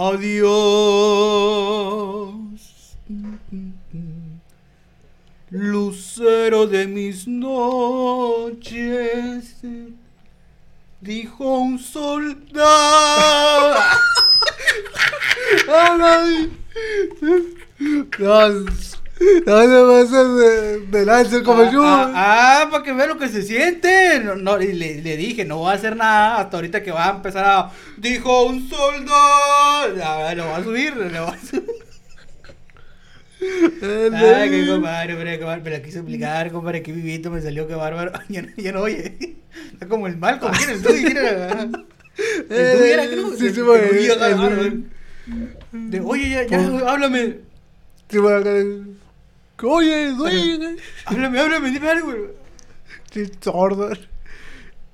Adiós. Lucero de mis noches. Dijo un soldado. no te pases de, de lanza como yo. Ah, ah, para que vea lo que se siente. No, no, y le, le dije, no voy a hacer nada hasta ahorita que va a empezar a. Dijo un soldado. Ya, lo va a subir, lo va a subir. Ay, qué compadre, bárbaro. Me la quise explicar, compadre, qué vivito me salió, qué bárbaro. Ya, no- ya no oye. Está como el mal, como quiere el tuyo, quiere. El tuyo era, creo. Sí, el- sí, el güey, tuyo, el- bárbaro. el- De, oye, ya, ya, háblame. Sí, bueno, Oye, oye, Háblame, háblame, dime algo. sí, sordo.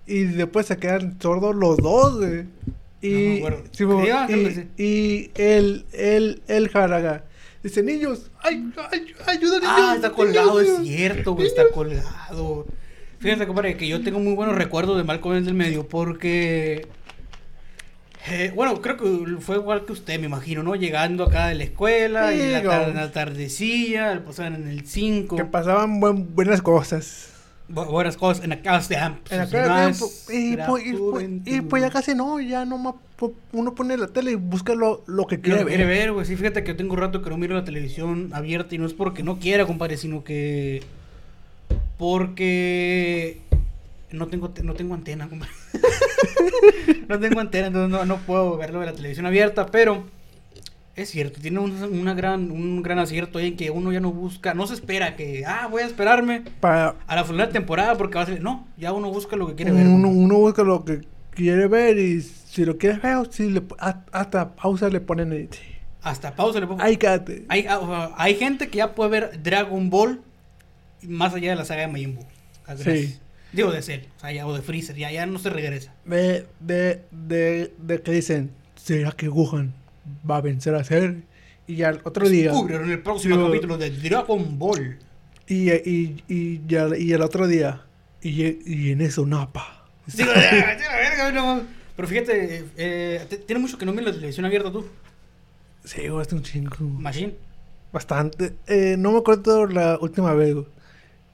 Y después se quedan sordos los dos, güey. No Y, sí, bueno, que y, sí. y el, el, el jaraga. Dice, niños, ay, ay, ayuda, niños. Ah, está colgado, es niños". cierto, güey, está colgado. Fíjate, compadre, que yo tengo muy buenos recuerdos de Malcolm en el medio porque... eh, bueno, creo que fue igual que usted, me imagino, ¿no? Llegando acá de la escuela, y la, no. tardecilla, pasaban en el 5. Que pasaban buen- buenas cosas. buenas cosas en de Amps. En y, pues, y, pues, y pues ya casi no, ya nomás po- uno pone la tele y busca lo, lo que quiere Quiere ver. quiere ver, güey. Sí, fíjate que yo tengo un rato que no miro la televisión abierta y no es porque no quiera, compadre, sino que. Porque. No tengo, te- no tengo antena, compadre. no tengo antena, entonces no, no puedo verlo de la televisión abierta, pero. Es cierto, tiene un, una gran, un gran acierto ahí en que uno ya no busca, no se espera que, ah, voy a esperarme Para, a la final de temporada porque va a salir. No, ya uno busca lo que quiere ver. uno, uno busca lo que quiere ver y si lo quiere ver, si le, hasta pausa le ponen ahí. Hasta pausa le pongo. Ay, cállate. Hay, ah, hay gente que ya puede ver Dragon Ball más allá de la saga de Majin Buu. Ah. Sí. Digo de Cell, o, sea, ya- o de Freezer, ya, ya no se regresa. De, de, de, de que dicen, ¿será que Gohan va a vencer a Ser? Y ya el otro día. Descubrieron el próximo capítulo de Dragon Ball. Y, y, y, ya, y el otro día. Y, y en eso Napa. Verga, no. Pero fíjate, eh, tiene mucho que no mira la televisión abierta tú, Sí, güey, un chingo. Machine. Bastante. Eh, no me acuerdo la última vez güey,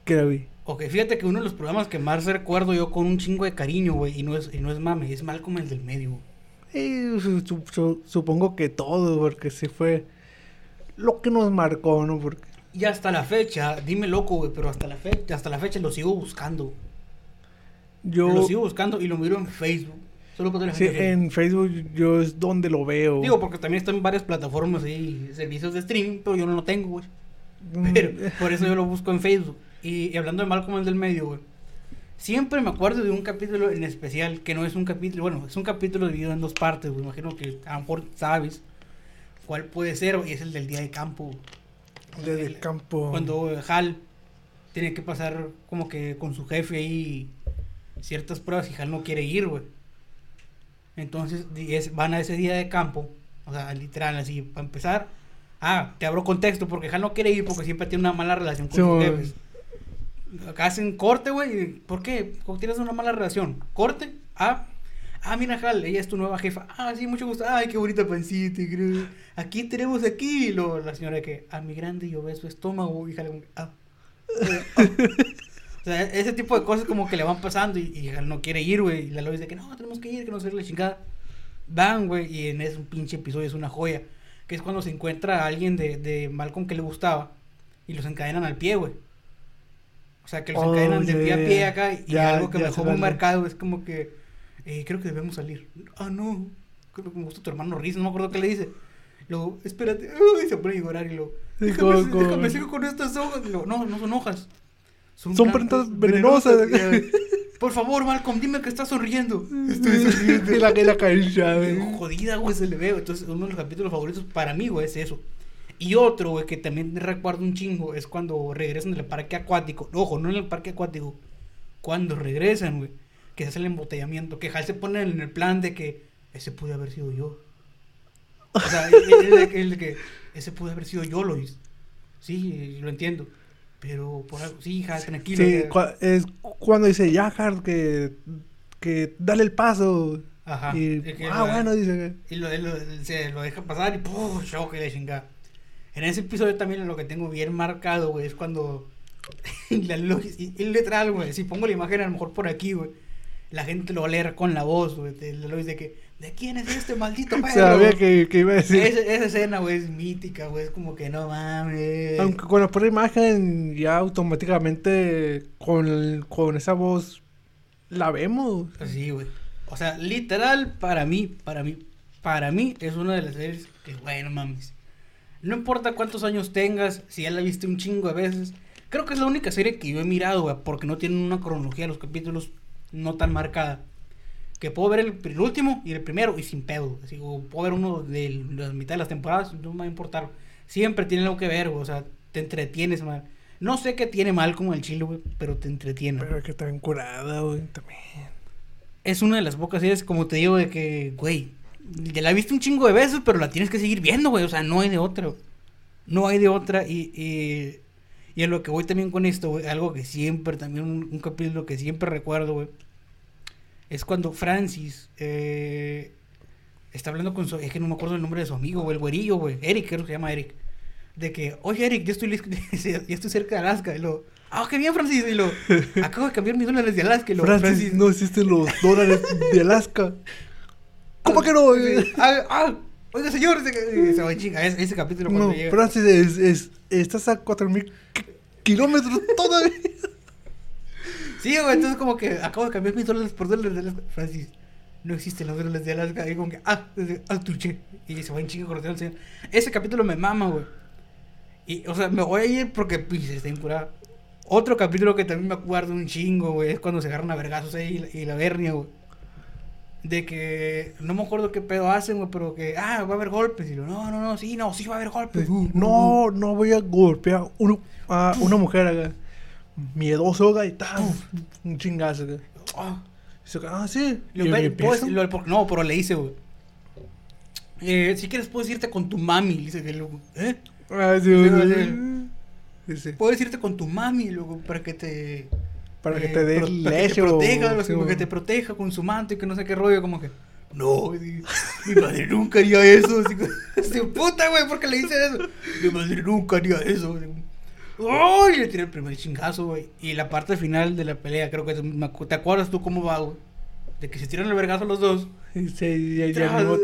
que la vi. Ok, fíjate que uno de los programas que más recuerdo yo con un chingo de cariño, güey, y no es, y no es mame, es Malcolm el del medio. güey. Y su- su- su- supongo que todo, porque sí fue lo que nos marcó, ¿no? Porque Y hasta la fecha, dime loco, güey, pero hasta la fecha, hasta la fecha lo sigo buscando. yo. Lo sigo buscando y lo miro en Facebook. Solo Sí, en Facebook yo es donde lo veo. Digo, porque también está en varias plataformas y servicios de streaming, pero yo no lo tengo, güey. Mm, Pero por eso yo lo busco en Facebook. Y, y hablando de Malcolm el del medio, güey. Siempre me acuerdo de un capítulo en especial, que no es un capítulo, bueno, es un capítulo dividido en dos partes, güey. Imagino que a lo mejor sabes cuál puede ser, y es el del día de campo. El campo. Cuando Hal tiene que pasar como que con su jefe ahí ciertas pruebas y Hal no quiere ir, güey. Entonces es- van a ese día de campo, o sea, literal, así, para empezar. Ah, te abro contexto, porque Hal no quiere ir porque siempre tiene una mala relación con Sí, sus jefes. Acá hacen corte, güey. ¿Por qué? Porque tienes una mala relación. Corte. Ah, ah, mira, Hal, ella es tu nueva jefa. Ah, sí, mucho gusto. Ay, qué bonita pancita. creo. Aquí tenemos aquí. Luego la señora que, a mi grande y obeso estómago. Y ah. Ah. O sea, ese tipo de cosas como que le van pasando y, y Hal no quiere ir, güey. Y la Lois dice que no, tenemos que ir, que no se la chingada. Van, güey, y en ese pinche episodio es una joya. Que es cuando se encuentra a alguien de, de Malcolm que le gustaba y los encadenan al pie, güey. O sea, que los Oh, encadenan de pie a pie acá y Ya, algo que me dejó muy marcado es como que eh, creo que debemos salir. Ah, no. Creo que me gusta tu hermano Riz, no me acuerdo qué le dice. Luego, espérate, uy, se pone a llorar y luego, déjame, sigo con estas hojas. Luego, no, no son hojas. Son plantas venenosas. Ya. Por favor, Malcolm, dime que estás sonriendo. Estoy sonriendo. La la güey. Jodida, güey, se le ve. güey. Entonces, uno de los capítulos favoritos para mí, güey, es eso. Y otro, güey, que también recuerdo un chingo, es cuando regresan del parque acuático. Ojo, no en el parque acuático. Cuando regresan, güey, que se hace el embotellamiento. Que Hal se pone en el plan de que ese pude haber sido yo. O sea, el, el- el- que ese pude haber sido yo, Lois. Sí, lo entiendo. Pero por algo, sí, Hal, tranquilo. Sí, es cuando dice ya, que, que dale el paso. Ajá. Y, ah, lo- bueno, dice Y lo, lo- se lo deja pasar y ¡pum! Y la chingada. En ese episodio también lo que tengo bien marcado, güey, es cuando. y literal, güey. Si pongo la imagen a lo mejor por aquí, güey. La gente lo va a leer con la voz, güey. Lois de que. ¿De quién es este maldito perro? sabía que, que iba a decir. Esa, esa escena, güey, es mítica, güey. Es como que no mames. Aunque cuando pone imagen, ya automáticamente con, con esa voz la vemos. Sí, güey. O sea, literal, para mí, para mí, para mí es una de las series que, bueno, mames. No importa cuántos años tengas, si ya la viste un chingo de veces. Creo que es la única serie que yo he mirado, güey, porque no tienen una cronología los capítulos no tan marcada. Que puedo ver el, el último y el primero y sin pedo. Así, o puedo ver uno de la mitad de las temporadas, no me va a importar. Siempre tiene algo que ver, güey. O sea, te entretienes, man. No sé qué tiene mal como el chile, güey, pero te entretiene. Pero que está curada, güey, también. es una de las pocas series, como te digo, de que, güey, ya la viste un chingo de veces, pero la tienes que seguir viendo, güey. O sea, no hay de otra. güey. No hay de otra. Y, y, y a lo que voy también con esto, güey, algo que siempre, también un, un capítulo que siempre recuerdo, güey, es cuando Francis eh, está hablando con su. Es que no me acuerdo el nombre de su amigo, güey, el güerillo, güey. Eric, creo que se llama Eric. De que, oye, Eric, ya estoy, ya estoy cerca de Alaska. Y lo, ah, qué bien, Francis. Y lo, acabo de cambiar mis dólares de Alaska. Y lo, Francis, no existen los dólares de Alaska. ¿Cómo que no? Ah, ah, oiga, señor. ese- Se va en chinga. Ese, ese capítulo cuando No, llega. Francis, es, es- estás a 4000 ki- kilómetros todavía. Sí, güey, entonces como que acabo de cambiar mis dólares por dólares de Alaska. Francis, no existen los dólares de Alaska. Y como que, ah, ah, tuche. Y se va en chinga corriendo señor. Ese capítulo me mama, güey. Y, o sea, me voy a ir porque, pues, está incurada. Otro capítulo que también me acuerdo un chingo, güey, es cuando se agarran a vergazos ahí y la, y la vernia, güey. De que, no me acuerdo qué pedo hacen, güey, pero que, ah, va a haber golpes. Y yo, no, no, no, sí, no, sí va a haber golpes. No, no voy a golpear uno- a una mujer acá. Miedoso acá y tal. Un chingazo acá. Ah. Ah, sí. Lo Y ve- me puedes- empieza- lo- no, pero le dice, güey. Eh, si quieres, puedes irte con tu mami. le Dice que luego, ¿eh? Ah, sí, Sí, sí, Puedes irte con tu mami, luego, para que te. Para que eh, te dé para que te leche o- proteja, sí, como que o- te proteja con su manto y que no sé qué rollo, como que. No, mi madre nunca haría eso. Así, puta, güey, ¿por qué le dice eso? Mi madre nunca haría eso. así, ¡Ay! Le tiré el primer chingazo, güey. Y la parte final de la pelea, creo que acu- te acuerdas tú cómo va, güey. De que se tiran el vergazo los dos. Y se- y al mismo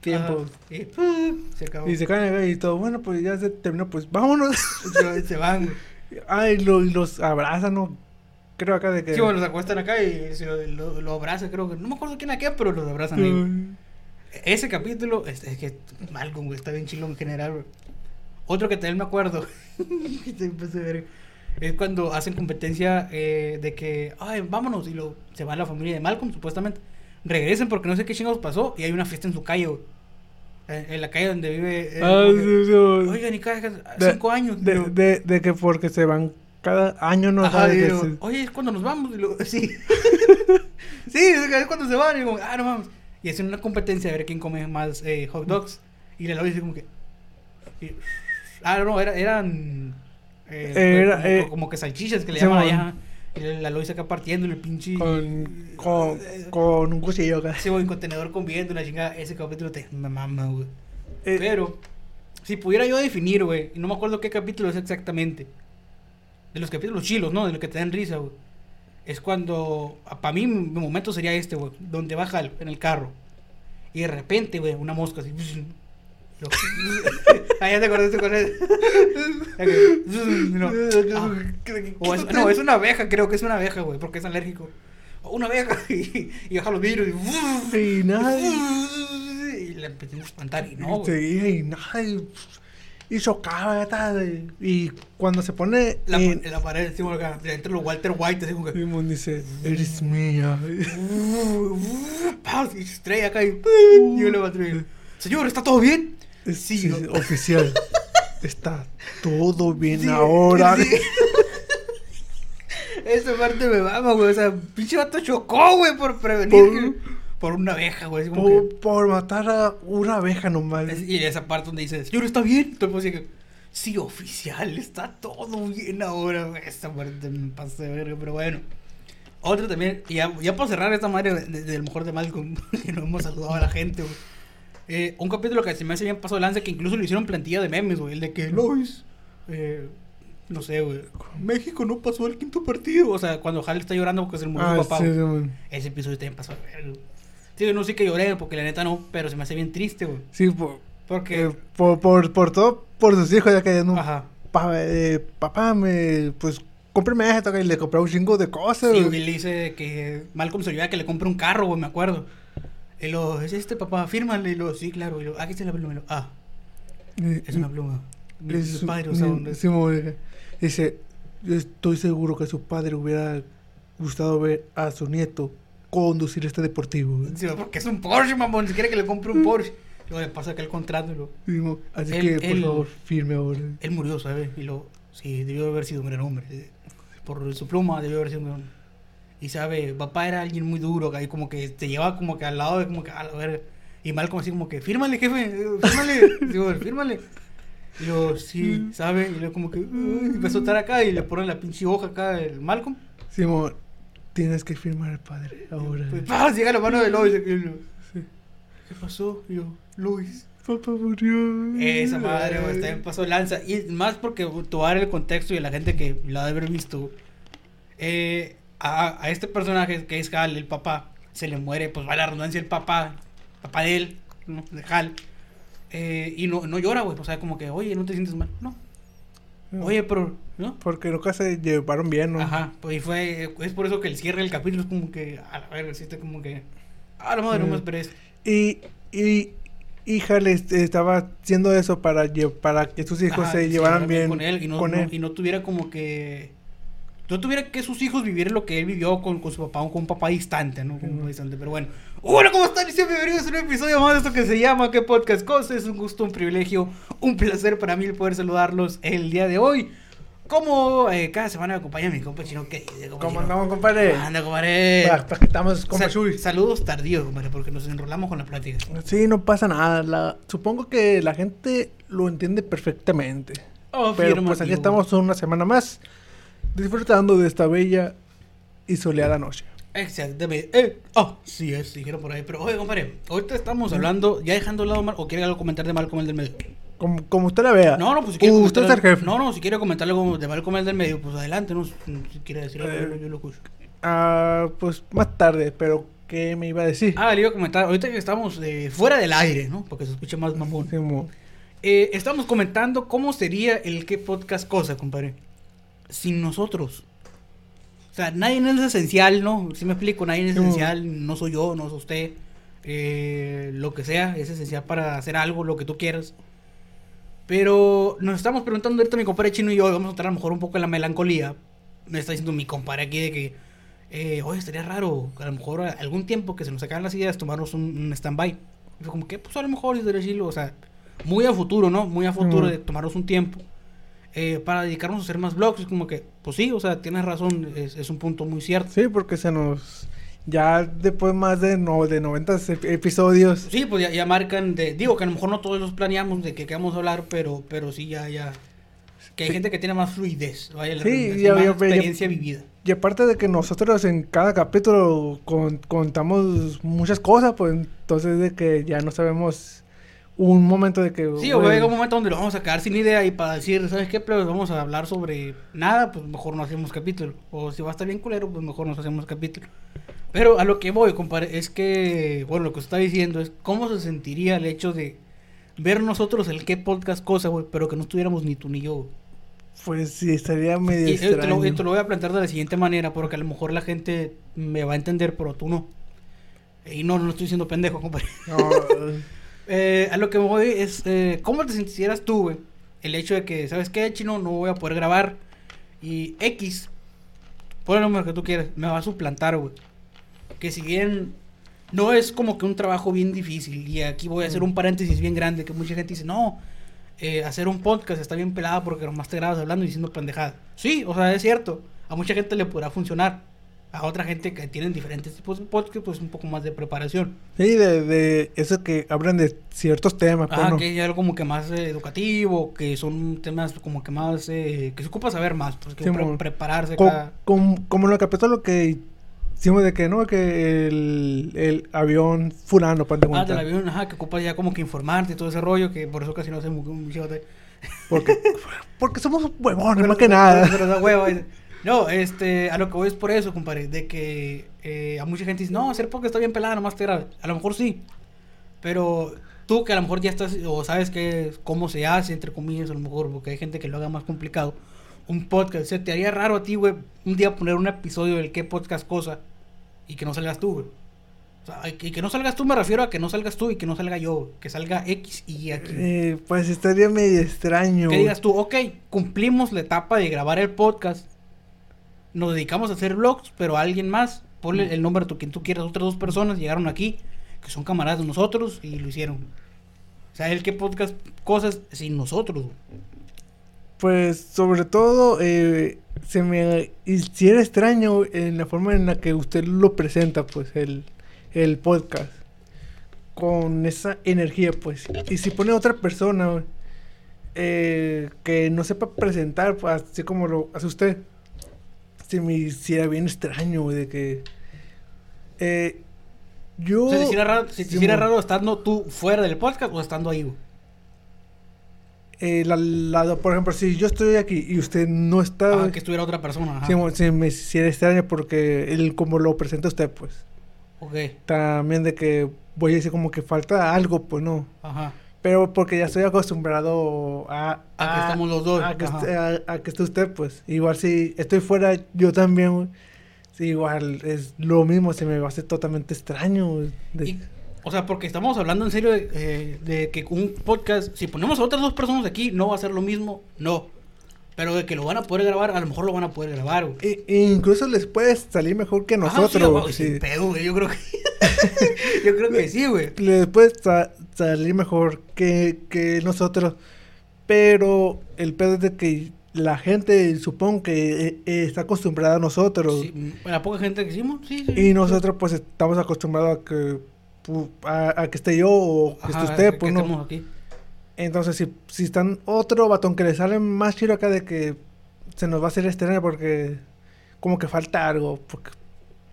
tiempo. Y ¡pum! se acabó. Y se caen y todo. Bueno, pues ya se terminó. Pues vámonos. se, se van. Ay, lo- y los abrazan, ¿no? Creo acá de que. Sí, bueno, los acuestan acá y se lo, lo, lo abraza, creo que. No me acuerdo quién a qué, pero los abrazan ahí. Ese capítulo, es, es que Malcolm, güey, está bien chilo en general, güey. Otro que también me acuerdo, es cuando hacen competencia eh, de que, ay, vámonos, y lo, se va la familia de Malcolm, supuestamente. Regresen porque no sé qué chingados pasó y hay una fiesta en su calle, güey. En, en la calle donde vive. eh, Ah, sí, sí. Oigan, y cada De- cinco años. De, de, de que porque se van cada año, no Ajá, luego, se- Oye, es cuando nos vamos. Y luego, sí. sí, es cuando se van. Y como, ah, no mames. Y hacen una competencia a ver quién come más eh, hot dogs. Y la dice como que. y- ah, no, era, eran. eh, Era, como, eh, como que salchichas que le sí, llaman allá. Y la Lois acá partiendo el pinche. con, con, eh, con un cuchillo acá. Güey, contenedor con viento, la chingada. Ese capítulo te me mama, güey. Eh, Pero, si pudiera yo definir, güey, y no me acuerdo qué capítulo es exactamente. De los capítulos chilos, ¿no? De los que te dan risa, güey. Es cuando, para mí, mi momento sería este, güey. Donde baja el- en el carro. Y de repente, güey, una mosca así. lo- ah, ya te acordaste con él. no. Ah. O es- no, es una abeja, creo que es una abeja, güey, porque es alérgico. O una abeja y, y baja los vidrios y... Y nada. Y le empecé a espantar y no, güey. Sí, y nada. Y, y chocaba, tal, y, y cuando se pone La, en, en la pared, como acá, entre los Walter White, así como que. Simón dice, eres mía. Y se estrella acá y. Y yo le voy a traer. Señor, ¿está todo bien? Es- Sí, sí, oficial. Está todo bien Sí, ahora. sí. Esa parte me mama, güey. O sea, pinche vato chocó, güey, por prevenir. Por- que- Por una abeja, güey. Por, que- por matar a una abeja nomás. Es- Y esa parte donde dice, señor, ¿está bien? Entonces, así que, sí, oficial, está todo bien ahora. Esta parte me pasé de verga, pero bueno. Otra también, y ya, ya para cerrar esta madre de- del mejor de Malcolm, que no hemos saludado a la gente, güey. Eh, un capítulo que se me hace bien pasado de lanza, que incluso le hicieron plantilla de memes, güey. El de que Lois, eh, no sé, güey. México no pasó el quinto partido. O sea, cuando Hal está llorando porque se murió Ah, su papá. sí, güey. Simón. Ese episodio también pasó de güey. Sí, no sé que lloré, porque la neta no, pero se me hace bien triste, güey. Sí, por, Porque. eh, por, por, por todo, por sus hijos, ya que no. Ajá. Pa- eh, papá, me, pues, cómprame esto, y le compré un chingo de cosas. Sí, güey. le dice que Malcolm se olvida que le compre un carro, güey, me acuerdo. Y lo, ¿es este papá? Fírmale. Y lo, sí, claro. Y lo, aquí está la pluma. Y lo, ah, Eh, es una pluma. Es eso. Simón, eh, Dice, estoy seguro que su padre hubiera gustado ver a su nieto conducir este deportivo. güey. Sí, porque es un Porsche, mamón. Si quiere que le compre un Porsche. Luego le pasa aquel contrato y lo, Así Él- que, por él- favor, firme ahora. él murió, ¿sabes? Y lo, sí, debió haber sido un gran hombre. Por su pluma debió haber sido un gran hombre. Y sabe, papá era alguien muy duro, que ahí como que te llevaba como que al lado de como que a la verga. Y Malcolm así como que, fírmale, jefe, eh, fírmale, digo, fírmale. Y yo, sí, ¿sabe? Y luego como que, "Uy", empezó a estar acá y le ponen la pinche hoja acá el Malcolm. Simón, tienes que firmar al padre ahora. Pues, ¡pah! llega la mano de Lois. Sí. ¿Qué pasó? Y yo, Luis. Papá murió. Esa madre, güey, también pasó de lanza. Y más porque dar el contexto y la gente que la debe haber visto. eh, a, a este personaje que es Hal, el papá, se le muere, pues va la redundancia, el papá, papá de él, ¿no? de Hal. Eh, y no, no llora, güey. O sea, como que, oye, no te sientes mal. No. Oye, pero, ¿no? Porque nunca se llevaron bien, ¿no? Ajá, pues y fue, es por eso que el cierre del capítulo es como que, a la verga, existe como que, a la madre, no me Mm. esperes. Y, y, est- estaba haciendo eso para, para que sus hijos Ajá, se llevaran bien con él y no, con no- él. y no tuviera como que no tuviera que sus hijos vivieran lo que él vivió con, con su papá con un papá distante, ¿no? Con un papá distante, pero bueno. Hola, ¿cómo están? Y bienvenidos a un episodio más de esto que se llama ¿Qué podcast cosa? Es un gusto, un privilegio, un placer para mí el poder saludarlos el día de hoy. Como eh, cada semana me acompaña mi compa chino, ¿qué dice, compa ¿Cómo andamos, compadre? Anda, compadre. Para, para que estamos como Sal- Shui. saludos tardíos, compadre, porque nos enrolamos con la plática. Sí, no pasa nada. La, supongo que la gente lo entiende perfectamente. Oh, Pero pues aquí estamos una semana más disfrutando de esta bella y soleada noche. Exactamente. Eh, oh, sí es, dijeron por ahí. Pero oye, compadre, ahorita estamos hablando, ya dejando al lado Mal, o quiere algo comentar de Malcolm el del medio. Como, como usted la vea. No, no, pues si quiere Usted es el jefe. No, no, si quiere comentar algo de Malcolm el del medio, pues adelante, no, si quiere decir algo, yo, lo- yo lo escucho. Ah, pues más tarde, pero ¿qué me iba a decir? Ah, le iba a comentar, ahorita que estamos eh, fuera del aire, ¿no? Porque se escucha más mamón. Sí, mo- Eh, estamos comentando cómo sería el qué podcast cosa, compadre. Sin nosotros. O sea, nadie es esencial, ¿no? Si me explico, nadie es esencial. No soy yo, no soy usted. Eh, lo que sea, es esencial para hacer algo, lo que tú quieras. Pero nos estamos preguntando ahorita mi compadre chino y yo, vamos a entrar a lo mejor un poco en la melancolía. Me está diciendo mi compadre aquí de que, eh, oye, estaría raro, a lo mejor algún tiempo que se nos acaban las ideas, tomarnos un, un stand-by. Como que, pues a lo mejor estaría chilo, o sea, muy a futuro, ¿no? Muy a futuro de tomarnos un tiempo. Eh, para dedicarnos a hacer más vlogs, es como que, pues sí, o sea, tienes razón, es, es un punto muy cierto. Sí, porque se nos... Ya después más de, no, de 90 ep- episodios. Sí, pues ya, ya marcan de, digo que a lo mejor no todos los planeamos de que queremos hablar, pero, pero sí ya, ya. Que hay Sí. gente que tiene más fluidez, vaya, la Sí, ya- más ya- experiencia vivida. Y aparte de que nosotros en cada capítulo con- contamos muchas cosas, pues entonces de que ya no sabemos un momento de que... Sí, o llega un momento donde lo vamos a quedar sin idea y para decir, ¿sabes qué? Pero vamos a hablar sobre nada, pues mejor no hacemos capítulo. O si va a estar bien culero, pues mejor nos hacemos capítulo. Pero a lo que voy, compadre, es que, bueno, lo que está diciendo es cómo se sentiría el hecho de ver nosotros el qué podcast cosa, güey, pero que no estuviéramos ni tú ni yo. Pues sí, estaría medio Y eh, te, lo, extraño. y te lo voy a plantear de la siguiente manera, porque a lo mejor la gente me va a entender, pero tú no. Y no, no estoy siendo pendejo, compadre. No, Eh, a lo que voy es, eh, ¿cómo te sintieras tú, güey? el hecho de que, ¿sabes qué, chino? No voy a poder grabar. Y X, pon el número que tú quieras, me va a suplantar, güey. Que si bien no es como que un trabajo bien difícil, y aquí voy a hacer un paréntesis bien grande, que mucha gente dice, no, eh, hacer un podcast está bien pelado porque nomás te grabas hablando y diciendo pendejadas. Sí, o sea, es cierto, a mucha gente le podrá funcionar. A otra gente que tienen diferentes tipos de podcast, pues un poco más de preparación. Sí, de, de eso que hablan de ciertos temas. pues, ¿no? que hay algo como que más eh, educativo, que son temas como que más, eh, que se ocupa saber más, pues que Sí, pre- prepararse Co- cada... com- como lo capítulo que hicimos de que no, que el, el avión fulano, para Ah, del avión, ajá, que ocupas ya como que informarte y todo ese rollo, que por eso casi no hacemos un chicote. Porque, porque somos huevones, más que nada. Pero hueva, dice. No, este, a lo que voy es por eso, compadre, de que eh, a mucha gente dice, no, hacer porque está bien pelada, nomás te grabes. A lo mejor sí, pero tú que a lo mejor ya estás, o sabes que cómo se hace, entre comillas, a lo mejor, porque hay gente que lo haga más complicado, un podcast, se te haría raro a ti, güey, un día poner un episodio del qué podcast cosa y que no salgas tú, güey. O sea, y que no salgas tú me refiero a que no salgas tú y que no salga yo, que salga X y aquí. Eh, pues estaría medio extraño. Que digas tú, ok, cumplimos la etapa de grabar el podcast, nos dedicamos a hacer vlogs, pero alguien más, ponle el nombre de quien tú quieras, otras dos personas llegaron aquí, que son camaradas de nosotros y lo hicieron. O sea, el que podcast cosas sin nosotros. Pues sobre todo eh, se me hiciera extraño en la forma en la que usted lo presenta, pues el, el podcast. Con esa energía, pues. Y si pone otra persona eh, que no sepa presentar, pues, así como lo hace usted, se me hiciera bien extraño, güey, de que... eh, yo... O sea, raro, si te Sí, hiciera mo- raro estando tú fuera del podcast o estando ahí. güey. eh, la- la- por ejemplo, si yo estoy aquí y usted no está... Ah, que estuviera otra persona. Ajá. Mo- sí, me hiciera extraño porque él como lo presenta usted, pues. ok, También de que voy a decir como que falta algo, pues no. ajá. Pero porque ya estoy acostumbrado a... A que estamos los dos, A que, ajá. esté, a- a que esté usted, pues. Igual si estoy fuera, yo también, güey. Sí, igual es lo mismo, se me va a hacer totalmente extraño. güey, de- Y, o sea, porque estamos hablando en serio de, eh, de que un podcast, si ponemos a otras dos personas aquí, no va a ser lo mismo, no. Pero de que lo van a poder grabar, a lo mejor lo van a poder grabar, güey. E- e incluso les puede salir mejor que nosotros. sí, güey, güey, sin sí. pedo, güey, yo creo que... yo creo que sí, güey. les puede salir mejor que, que nosotros. Pero el pedo es de que la gente supongo que eh, eh, está acostumbrada a nosotros. Sí, la poca gente que hicimos, sí, sí. Y nosotros pues estamos acostumbrados a que a, a que esté yo o que Ajá, esté usted, que pues no. estemos aquí. Entonces si, si están otro batón que le sale más chido acá de que se nos va a hacer extraño porque como que falta algo, porque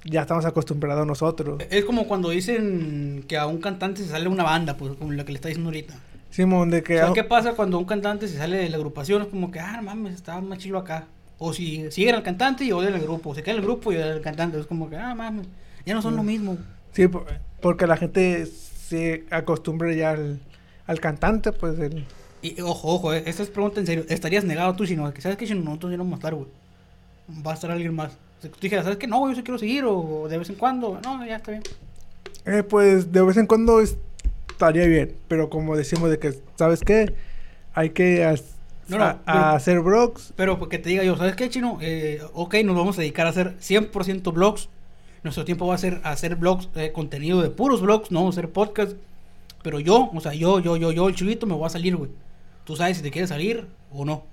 ya estamos acostumbrados nosotros. Es como cuando dicen que a un cantante se sale una banda, pues, como lo que le está diciendo ahorita. Simón, de que... O sea, ah, ¿qué pasa cuando un cantante se sale de la agrupación? Es como que, ah, no mames, estaba más chilo acá. O si siguen al cantante y odian al grupo. O se queda el grupo y odian al cantante. Es como que, ah, mames, ya no son lo mismo. Sí, por- porque la gente se acostumbra ya al, al cantante, pues el... Y ojo, ojo, eh, esta es pregunta en serio. ¿Estarías negado tú si no? Que sabes que si nosotros ya no vamos a estar, güey. Va a estar alguien más. Dijeras, ¿sabes qué? No, yo sí quiero seguir. O de vez en cuando. No, ya está bien. Eh, pues de vez en cuando estaría bien, pero como decimos de que, ¿sabes qué? Hay que as- No, no, a- pero- a hacer blogs. Pero porque te diga yo, ¿sabes qué, chino? Eh, ok, nos vamos a dedicar a hacer 100% blogs. Nuestro tiempo va a ser hacer blogs, eh, contenido de puros blogs, no vamos a hacer podcast. Pero yo, o sea, yo, yo, yo, yo, el chulito, me voy a salir, güey. Tú sabes si te quieres salir o no.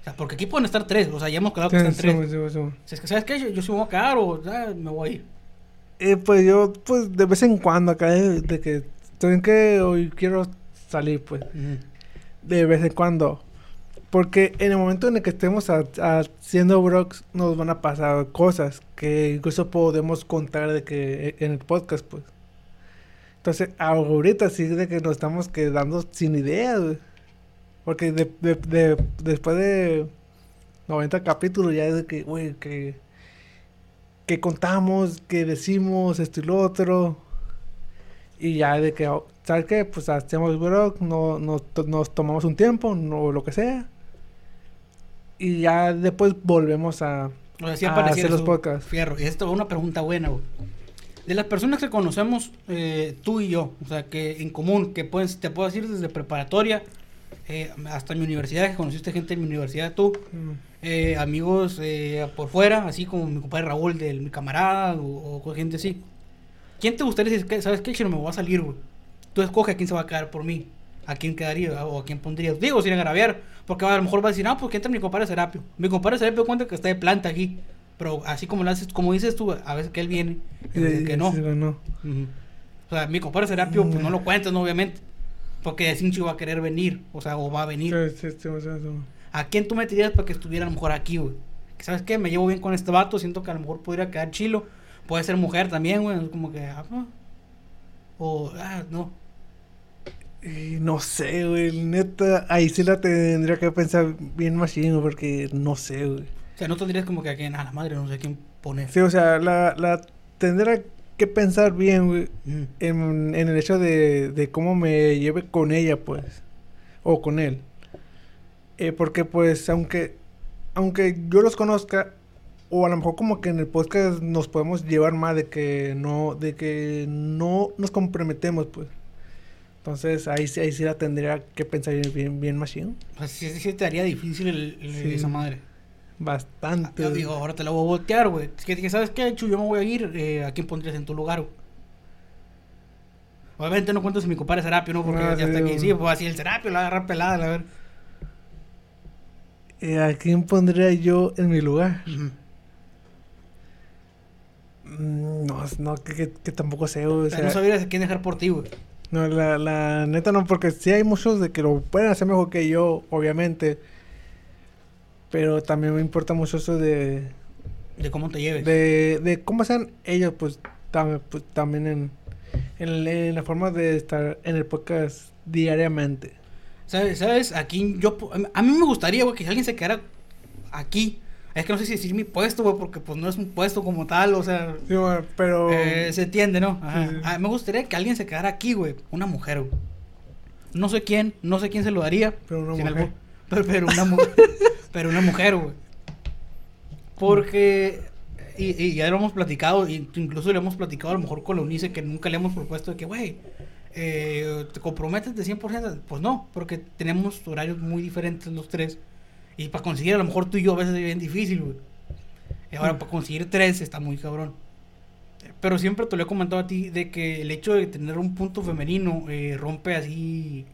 O sea, porque aquí pueden estar tres, o sea, ya hemos quedado que están tres. sí, sí, sí. Sea, es que, ¿sabes qué? Yo, yo sí me voy a quedar o ya, me voy a ir. Eh, pues yo, pues de vez en cuando acá, de, de que, ¿saben qué? Hoy quiero salir, pues, de vez en cuando. Porque en el momento en el que estemos ha- haciendo blogs, nos van a pasar cosas que incluso podemos contar de que eh, en el podcast, pues. Entonces, ahorita sí de que nos estamos quedando sin ideas, güey. Porque de, de- de- después de 90 capítulos ya es de que, güey, que, que contamos, que decimos esto y lo otro. Y ya de que, ¿sabes qué? Pues hacemos blog, no, no, nos tomamos un tiempo, no lo que sea. Y ya después volvemos a, O sea, sí a apareciera hacer los podcasts. Fierro. Y esto es una pregunta buena, güey. De las personas que conocemos, eh, tú y yo, o sea, que en común, que puedes, te puedo decir desde preparatoria eh, hasta mi universidad, que conociste gente en mi universidad, tú, Mm. eh, amigos eh, por fuera, así como mi compadre Raúl, de mi camarada, o, o gente así. ¿Quién te gustaría decir, que, sabes qué, chino, me voy a salir, güey? Tú escoge a quién se va a quedar por mí, a quién quedaría, o a quién pondrías. Digo, sin agraviar, porque a lo mejor va a decir, no, pues que entra mi compadre Serapio. Mi compadre Serapio cuenta que está de planta aquí, pero así como lo haces, como dices tú, a veces que él viene, y que no. sí, no. Ujú. O sea, mi compadre Serapio, pues Mm. no lo cuentas, ¿no? obviamente. Porque de cincho va a querer venir, o sea, o va a venir. Sí, sí, sí, sí, sí. ¿A quién tú meterías para que estuviera a lo mejor aquí, güey? ¿Sabes qué? Me llevo bien con este vato, siento que a lo mejor podría quedar chilo. Puede ser mujer también, güey, es como que... ah, no. O, ah, no. No sé, güey. Neta, ahí sí la tendría que pensar bien machino porque no sé, güey. O sea, no tendrías como que a quién, a la madre, no sé quién poner. Sí, o sea, la, la tendría que pensar bien, güey. Mm. En, en el hecho de, de cómo me lleve con ella, pues. O con él. Eh, porque, pues, aunque, aunque yo los conozca, o a lo mejor como que en el podcast nos podemos llevar más de que no, de que no nos comprometemos, pues. Entonces, ahí, sí- ahí sí la tendría que pensar bien, bien, bien machine. Sea, sí, sí te haría difícil el, el- Sí. esa madre. Bastante. Yo digo, ahora te la voy a voltear, güey. Es que dije, ¿sabes qué, Chu? Yo me voy a ir. eh, ¿A quién pondrías en tu lugar, güey? Obviamente no cuento si mi compadre Serapio, ¿no? Porque Ah, ya sí, está aquí. Sí, pues así el Serapio la va a agarrar pelada, la ver. Eh, ¿A quién pondría yo en mi lugar? Mm, No, no, que, que- que tampoco sé, güey, o sea, no sabrías a quién dejar por ti, güey. No, la, la neta no, porque sí hay muchos de que lo pueden hacer mejor que yo, obviamente. Pero también me importa mucho eso de, De cómo te lleves. de, de cómo sean ellos, pues, tam- pues, también en, en, en la forma de estar en el podcast diariamente. ¿Sabes? ¿Sabes? Aquí yo... A mí me gustaría, güey, que alguien se quedara aquí. Es que no sé si decir mi puesto, güey, porque pues no es un puesto como tal, o sea... Sí, bueno, pero... eh, se entiende, ¿no? Ajá. Sí, sí. Ah, me gustaría que alguien se quedara aquí, güey. Una mujer, güey. No sé quién, no sé quién se lo daría. Pero una mujer. Pero, pero una mujer. pero una mujer, güey. Porque. Y, ya lo hemos platicado, incluso le hemos platicado a lo mejor con la Unice que nunca le hemos propuesto de que, güey, eh, ¿te comprometes de 100%? Pues no, porque tenemos horarios muy diferentes los tres. Y para conseguir a lo mejor tú y yo a veces es bien difícil, güey. Ahora para conseguir tres está muy cabrón. Pero siempre te lo he comentado a ti de que el hecho de tener un punto femenino eh, rompe así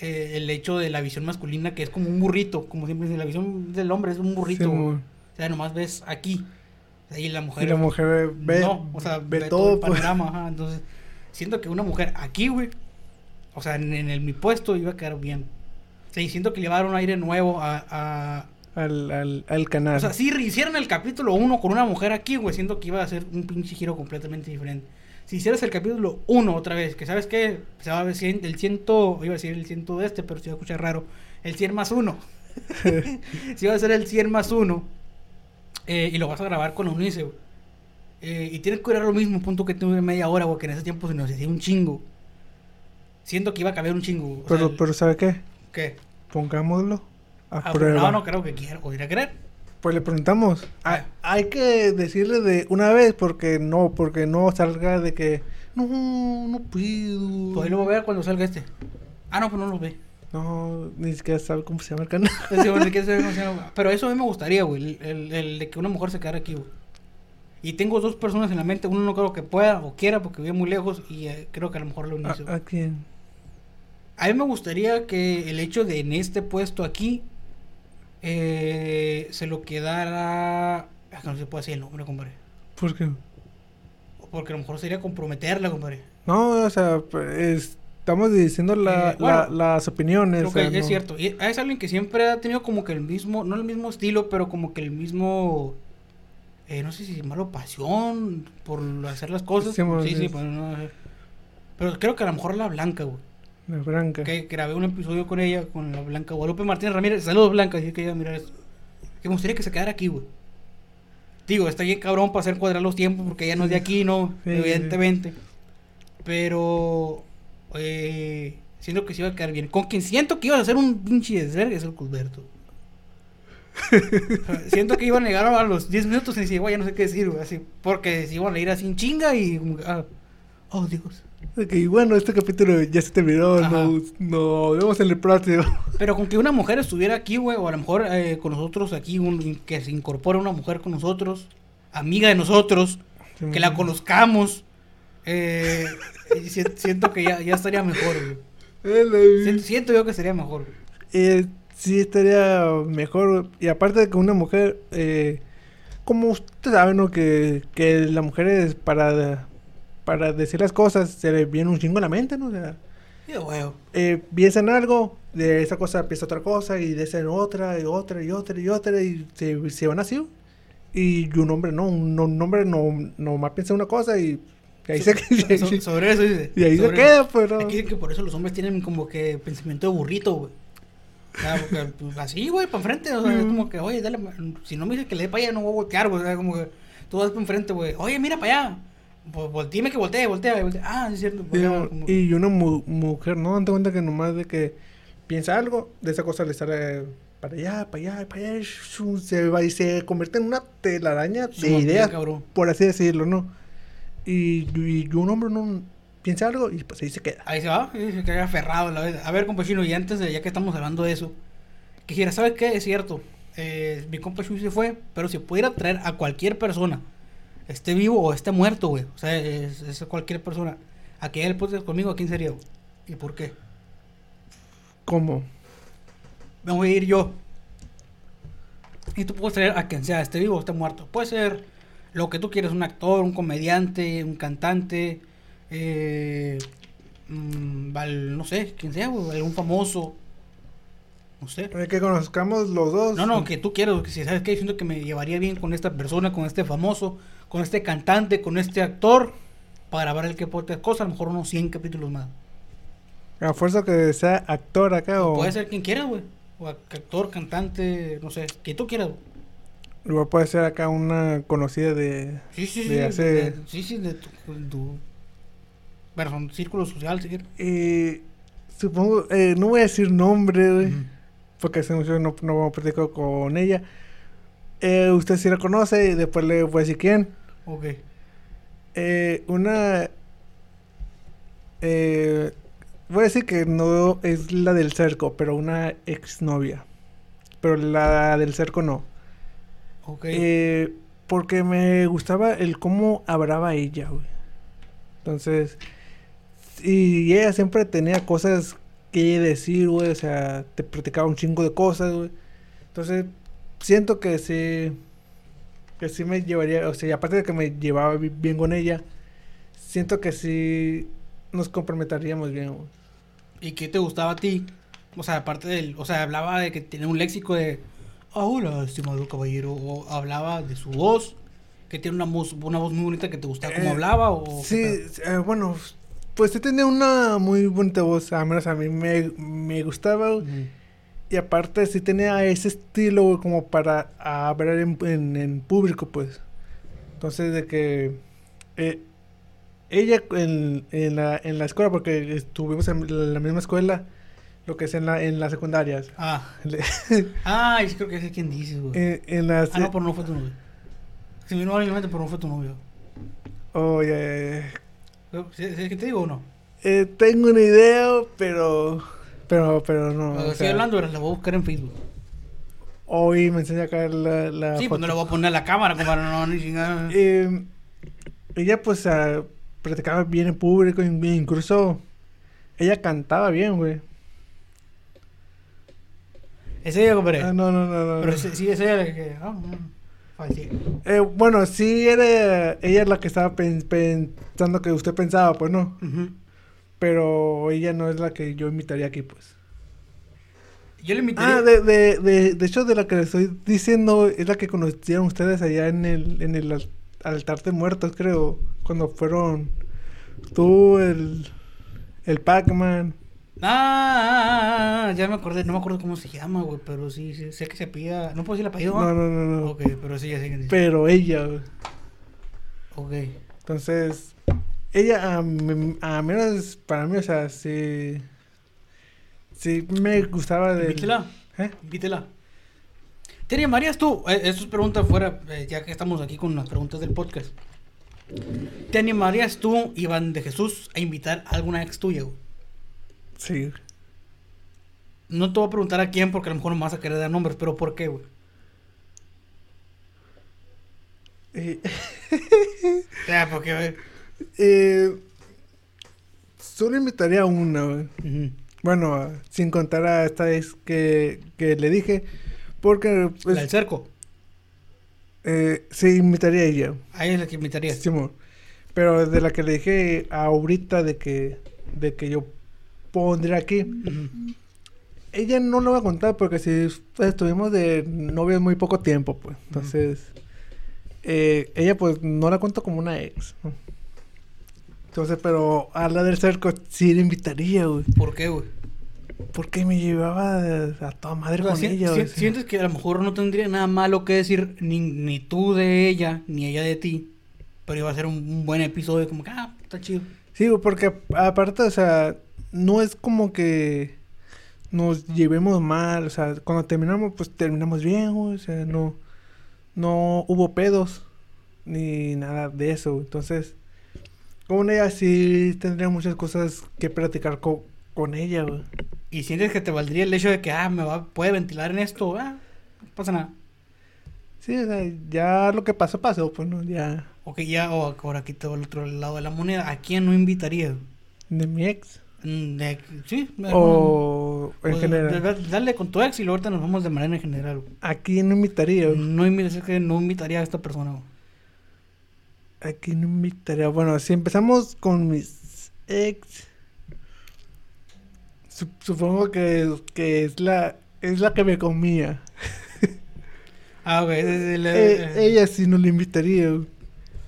eh, el hecho de la visión masculina que es como un burrito, como siempre dicen, la visión del hombre es un burrito. Sí, o sea, nomás ves aquí. Y la mujer, y la mujer ve, no, o sea, ve, ve, todo, todo, el pues. panorama, ajá. Entonces, siento que una mujer aquí, güey, o sea, en, en el, mi puesto iba a quedar bien. O sea, y siento que le va a dar un aire nuevo a, a, al, al, al canal. o sea, si hicieran el capítulo 1 con una mujer aquí, güey, siento que iba a ser un pinche giro completamente diferente. Si hicieras el capítulo 1 otra vez, que sabes que se va a ver cien- el ciento, iba a decir el ciento de este, pero se va a escuchar raro, el 100 más 1. si va a ser el 100 más 1, eh, y lo vas a grabar con Unice. Eh, y tienes que durar lo mismo, punto que tuve media hora, güey, que en ese tiempo se nos hacía un chingo. Siento que iba a caber un chingo. sea, pero, el- pero ¿sabe qué? ¿Qué? Pongámoslo a Ah, prueba. no, no creo que quiera, o ir a querer. Pues le preguntamos. Ah. Hay, hay que decirle de una vez porque no, porque no salga de que no, no puedo. Pues ahí lo voy a ver cuando salga este. Ah, no, pues no lo ve. No, ni siquiera sabe cómo se llama el canal. Pero eso a mí me gustaría, güey. El, el- de que una mujer se quedara aquí, güey. Y tengo dos personas en la mente. Uno no creo que pueda o quiera porque vive muy lejos. Y eh, creo que a lo mejor lo inicio. ¿A, a quién? A mí me gustaría que el hecho de en este puesto aquí eh, se lo quedara. Ah, no se puede decir el nombre, compadre. ¿Por qué? Porque a lo mejor sería comprometerla, compadre. No, o sea, pues, estamos diciendo la, Eh, bueno, la- las opiniones. Creo o sea, que es no- cierto. Y es alguien que siempre ha tenido como que el mismo, no el mismo estilo, pero como que el mismo, eh, no sé si llamarlo pasión por hacer las cosas. Sí, Sí, sí, sí. pero no. Pero creo que a lo mejor la Blanca, güey. La Branca. Que grabé un episodio con ella, con la Blanca Guadalupe Martínez Ramírez. Saludos, Blanca, es que ella mirar esto. Que me gustaría que se quedara aquí, güey. Digo, está bien cabrón para hacer cuadrar los tiempos porque ella no es de aquí, ¿no? Sí, Evidentemente. Pero, eh, siento que se iba a quedar bien. Con quien siento que iba a hacer un pinche desvergue es el Cusberto. siento que iban a llegar a los 10 minutos y decía, güey, ya no sé qué decir, güey. Así, porque se iban a ir así en chinga y, ah, Oh, Dios. De que, y bueno, este capítulo ya se terminó, nos, nos vemos en el próximo. Pero con que una mujer estuviera aquí, güey, o a lo mejor eh, con nosotros aquí, un- que se incorpore una mujer con nosotros, amiga de nosotros, que la conozcamos, eh, si- siento que ya, ya estaría mejor, güey. Siento, siento yo que sería mejor. Eh, sí, estaría mejor. Y aparte de que una mujer, eh, como usted sabe, ¿no? Que, que la mujer es para, para decir las cosas, se le viene un chingo a la mente, ¿no? O sea, Sí, güey. eh, piensa en algo, de esa cosa piensa otra cosa, y de esa en otra, y otra, y otra, y otra, y se, se van así. Y un hombre no, un, un hombre no, nomás piensa una cosa y, y ahí se, So- so- sobre eso dice. y ahí se queda, pues, pero... Aquí dicen que por eso los hombres tienen como que pensamiento de burrito, güey. O sea, porque pues, así, güey, para enfrente. O sea, es como que, oye, dale, si no me dice que le dé para allá, no voy a voltear, güey. O sea, como que tú vas para enfrente, güey. Oye, mira para allá. Pues, vol- dime que voltee, voltea, voltea. Ah, es cierto. Y, voltea, y una mu- mujer, ¿no? Date cuenta que nomás de que piensa algo, de esa cosa le sale para allá, para allá, para allá, se va y se convierte en una telaraña Somos de bien, ideas, cabrón. por así decirlo, ¿no? Y, y un hombre no piensa algo y pues ahí se queda. Ahí se va, y se queda aferrado a la vez. A ver, compa Chino, y antes de ya que estamos hablando de eso, quisiera, ¿sabes qué? Es cierto, eh, mi compa Chuy se fue, pero si pudiera traer a cualquier persona, esté vivo o esté muerto, güey, o sea, es, es cualquier persona, a que él podcast conmigo, ¿a quién sería? güey? ¿Y por qué? ¿Cómo? Me voy a ir yo. Y tú puedes traer a quien sea, esté vivo o esté muerto. Puede ser lo que tú quieras, un actor, un comediante, un cantante, eh, mm, al- no sé, quien sea, güey, algún famoso. No sé. Eh, Que conozcamos los dos. No, no, que tú quieras, que si sabes que siento que me llevaría bien con esta persona, con este famoso, con este cantante, con este actor, para grabar el que podcast cosa, a lo mejor unos 100 capítulos más. A fuerza que sea actor acá o... Puede ser quien quiera, güey. O ac- actor, cantante, no sé, que tú quieras. Igual puede ser acá una conocida de... Sí, sí, sí. de de- hace- de- sí, sí, de tu, tu perdón, círculo social, si quieres. Eh, supongo... eh, no voy a decir nombre, güey. Ujú. porque hace mucho no, no platicado con ella. Eh, usted sí la conoce y después le voy a decir quién. Ok. Eh, una... eh, voy a decir que no es la del cerco, pero una exnovia. Pero la del cerco no. Ok. Eh, porque me gustaba el cómo hablaba ella, güey. Entonces, y ella siempre tenía cosas que decir, güey. O sea, te platicaba un chingo de cosas, güey. Entonces, siento que sí, que sí me llevaría, o sea, aparte de que me llevaba bi- bien con ella, siento que sí nos comprometeríamos bien, güey. ¿Y qué te gustaba a ti? O sea, aparte del. O sea, hablaba de que tenía un léxico de. Ah, hola, estimado caballero. O hablaba de su voz. Que tiene una voz, una voz muy bonita que te gustaba cómo Eh, hablaba. O Sí, eh, bueno, pues sí tenía una muy bonita voz, al menos a mí me, me gustaba. Y aparte sí tenía ese estilo, güey, como para hablar en, en, en público, pues. Entonces, de que eh, ella en, en, la, en la escuela, porque estuvimos en la misma escuela, lo que es en la, en las secundarias. Ah. Ah, yo creo que sé quién dices, güey. en, en las... ah, no, pero no fue tu novio. Se me vino a la mente, pero no fue tu novio. Oh, ya, ya, ya. ¿Sí, sí, qué te digo o no? Eh, tengo una idea, pero... Pero, pero no. Pero o estoy sea, hablando, la voy a buscar en Facebook. Hoy me enseña acá la, la Sí, pues no foto. le voy a poner a la cámara, compadre, no, ni chingada. Eh, ella pues ah, practicaba bien en público, in- incluso ella cantaba bien, güey. Es ella, compadre. Ah, no, no, no, no. Pero no. sí, sí, es ella la que. Sí. Eh, bueno, sí era ella la que estaba pen- pensando que usted pensaba, pues no. Ujú. Pero ella no es la que yo imitaría aquí, pues. Yo le invitaría. Ah, de, de, de, de hecho, de la que le estoy diciendo es la que conocieron ustedes allá en el, en el al- altar de muertos, creo. Cuando fueron tú, el, el Pac-Man. Ah, ah, ah, ya me acordé, no me acuerdo cómo se llama, güey, pero sí, sí, sé que se pida, no puedo decir el apellido, No, no, no, no. Ok, pero sí, ya sé dice. Pero ella, güey. Ok. Entonces, ella, a, menos para mí, o sea, sí. Sí, me gustaba de. Invítela, ¿Eh? invítela. ¿Te animarías tú? Eh, esto es pregunta fuera, eh, ya que estamos aquí con las preguntas del podcast. ¿Te animarías tú, Iván de Jesús, a invitar a alguna ex tuya, güey? Sí. No te voy a preguntar a quién porque a lo mejor no me vas a querer dar nombres, pero ¿por qué, güey? Eh, O sea, porque, güey. Eh, solo invitaría a una. Bueno, sin contar a esta vez que, que le dije. Porque, pues, La del cerco. eh, sí, invitaría a ella. Ahí es la que invitarías. Simón. Pero de la que le dije ahorita de que, de que yo pondría aquí. Ella no lo va a contar porque si pues, estuvimos de novios muy poco tiempo, pues. Entonces, eh, ella pues no la cuento como una ex. ¿no? Entonces, pero a la del cerco sí la invitaría, güey. ¿Por qué, güey? Porque me llevaba a toda madre O sea, con si- ella, si- güey. sientes que a lo mejor no tendría nada malo que decir ni, ni tú de ella, ni ella de ti. Pero iba a ser un, un buen episodio, como que, ah, está chido. Sí, güey, porque aparte, o sea, no es como que nos llevemos mal, o sea, cuando terminamos, pues terminamos bien, güey, o sea, no, no hubo pedos, ni nada de eso, güey. entonces, con ella sí tendría muchas cosas que platicar co- con ella, güey. Y sientes que te valdría el hecho de que, ah, me va, puede ventilar en esto, ah, no pasa nada. Sí, o sea, ya lo que pasó, pasó, pues, ¿no? Ya, O que ya, o ahora aquí todo el otro lado de la moneda, ¿a quién no invitarías? de mi ex, Mm, de- sí, o en pues, general. de- de- dale con tu ex y luego ahorita nos vamos de manera en general. güey. ¿A quién no invitaría? güey? No invitaría, que no invitaría a esta persona. güey. ¿A quién no invitaría? Bueno, si empezamos con mis ex. su- supongo que, que es la es la que me comía. Ah, ok. Eh, eh, ella sí no la invitaría.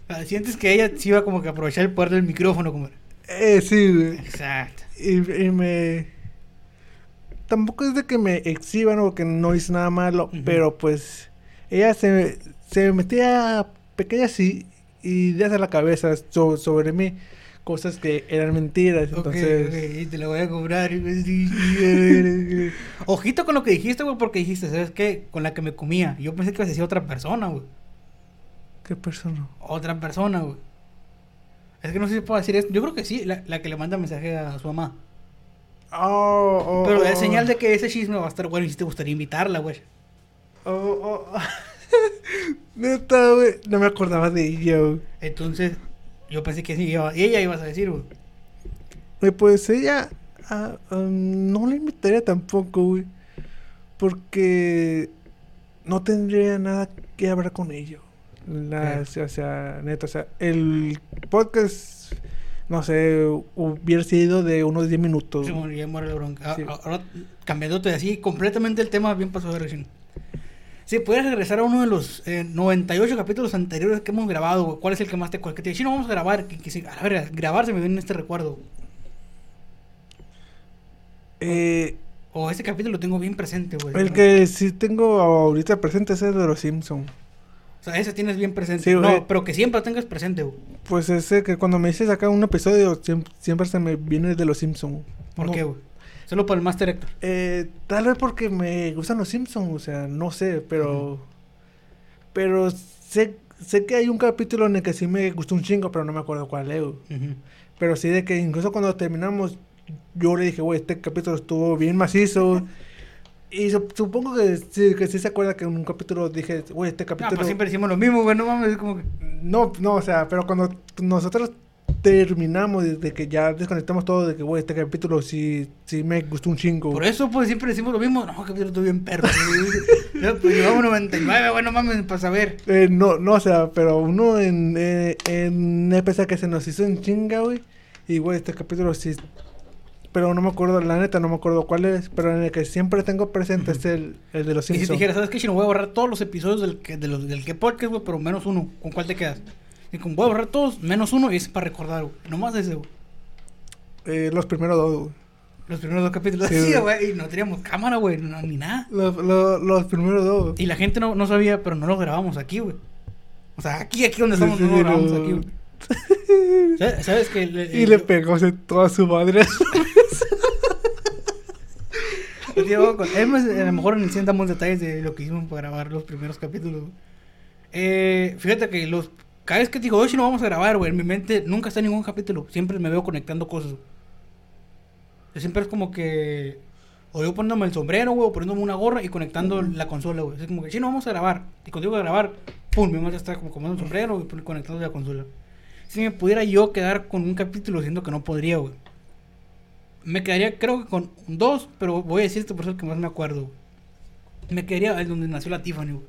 ah, Sientes que ella sí iba como que a aprovechar el poder del micrófono, como. Eh, sí, güey. Exacto. Y, y me. Tampoco es de que me exhiban o que no hice nada malo, pero pues. Ella se, se metía pequeñas ideas a la cabeza so- sobre mí. Cosas que eran mentiras. Entonces. y te la voy a cobrar. Ojito con lo que dijiste, güey, porque dijiste, ¿sabes qué? Con la que me comía. Yo pensé que ibas a decir otra persona, güey. ¿Qué persona? Otra persona, güey. Es que no sé si puedo decir esto. Yo creo que sí, la, la que le manda mensaje a su mamá. Oh, oh, Pero oh. es señal de que ese chisme va a estar bueno y si te gustaría invitarla, güey. Oh, oh, oh. Neta, güey. No me acordaba de ella, güey. Entonces, yo pensé que sí, iba- ella ibas a decir, güey. Eh, Pues ella. ah, um, no la invitaría tampoco, güey. Porque. No tendría nada que hablar con ella. La, o sea, neta, o sea, el podcast. No sé, hubiera sido de unos 10 minutos. Sí, ya muere la bronca. Sí. A- Ahora, cambiándote así completamente el tema, bien pasó de recién. Si pudieras regresar a uno de los eh, 98 capítulos anteriores que hemos grabado, güey, ¿cuál es el que más te cuesta? Que te dice, sí, no vamos a grabar. Que, que sí, a la verga, grabar se me viene este recuerdo. Eh, O ese capítulo lo tengo bien presente, güey. el que sí tengo ahorita presente es el de los Simpsons. O sea, ese tienes bien presente. Sí, no, pero que siempre lo tengas presente, güey. Pues ese que cuando me dices acá un episodio, siempre, siempre se me viene de los Simpsons. ¿Por qué, güey? Solo por el Master Héctor. Eh, tal vez porque me gustan los Simpsons, o sea, no sé, pero. Pero sé, sé que hay un capítulo en el que sí me gustó un chingo, pero no me acuerdo cuál es. Ujú. Pero sí de que incluso cuando terminamos, yo le dije, güey, este capítulo estuvo bien macizo. Y sup- supongo que sí, que sí se acuerda que en un capítulo dije, güey, este No, capítulo. pues siempre decimos lo mismo, güey. No mames, es como que. No, no, o sea, pero cuando nosotros terminamos, desde que ya desconectamos todo, de que, güey, este capítulo sí, sí me gustó un chingo. Por eso, pues siempre decimos lo mismo. No, capítulo estuvo bien perro. pues llevamos 99, güey, no mames, para saber. Eh, no, no, o sea, pero uno en, eh, en EPC que se nos hizo en chinga, güey. Y, güey, este capítulo sí. Pero no me acuerdo, la neta, no me acuerdo cuál es. Pero en el que siempre tengo presente es el, el de los Y si te Simpsons. dijera, ¿sabes qué? Si no voy a borrar todos los episodios del que, de los, del que podcast, güey, pero menos uno. ¿Con cuál te quedas? Y con voy a borrar todos, menos uno, y es para recordar, güey. Nomás ese, güey. Eh, los primeros dos, güey. Los primeros dos capítulos. Sí, güey. Y no teníamos cámara, güey, no, ni nada. Los, los, los primeros dos. Y la gente no, no sabía, pero no los grabamos aquí, güey. O sea, aquí, aquí donde estamos, sí, no lo sí, grabamos no. aquí, güey. ¿Sabes, sabes que... le- Y le pegó o sea, toda su madre. Digo, con- es más, a lo mejor damos detalles de lo que hicimos para grabar los primeros capítulos. güey. Eh, fíjate que los cada vez que digo, hoy si no vamos a grabar, güey, en mi mente nunca está ningún capítulo. Siempre me veo conectando cosas. Yo siempre es como que. O yo poniéndome el sombrero, güey, o poniéndome una gorra y conectando la consola, güey. Es como que, sí, no vamos a grabar. Y cuando digo a grabar, pum, mi mamá ya está como comiendo el sombrero y conectando la consola. Si me pudiera yo quedar con un capítulo, siento que no podría, güey. Me quedaría, creo que con dos, pero voy a decir este por eso que más me acuerdo. Me quedaría el donde nació la Tiffany, güey.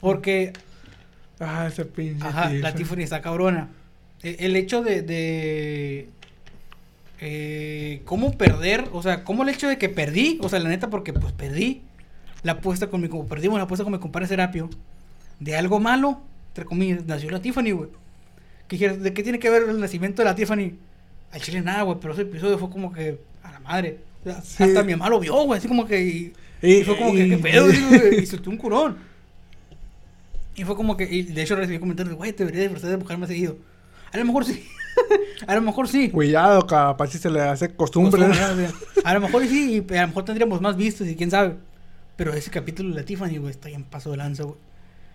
Porque Ah, ese pinche. Ajá, la Tiffany. Está cabrona. E- El hecho de. de eh, ¿Cómo perder? O sea, ¿cómo el hecho de que perdí? O sea, la neta, porque pues perdí la apuesta con mi. Como perdimos la apuesta con mi compadre Serapio. De algo malo, entre comillas, nació la Tiffany, güey. Que dijeras, ¿de qué tiene que ver el nacimiento de la Tiffany? Al chile nada, güey, pero ese episodio fue como que. A la madre. O sea, Sí. Hasta mi mamá lo vio, güey, así como que. Y, Y- y fue como que, y- ¿qué pedo? Güey, y soltó un curón. Y fue como que, y de hecho recibí comentarios de, güey, te debería disfrutar de buscar más seguido. A lo mejor sí. a lo mejor sí. Cuidado, capaz si se le hace costumbre. Costumbre, ¿no? A lo mejor sí, y a lo mejor tendríamos más vistos y quién sabe. Pero ese capítulo de la Tiffany, güey, está bien paso de lanza, güey.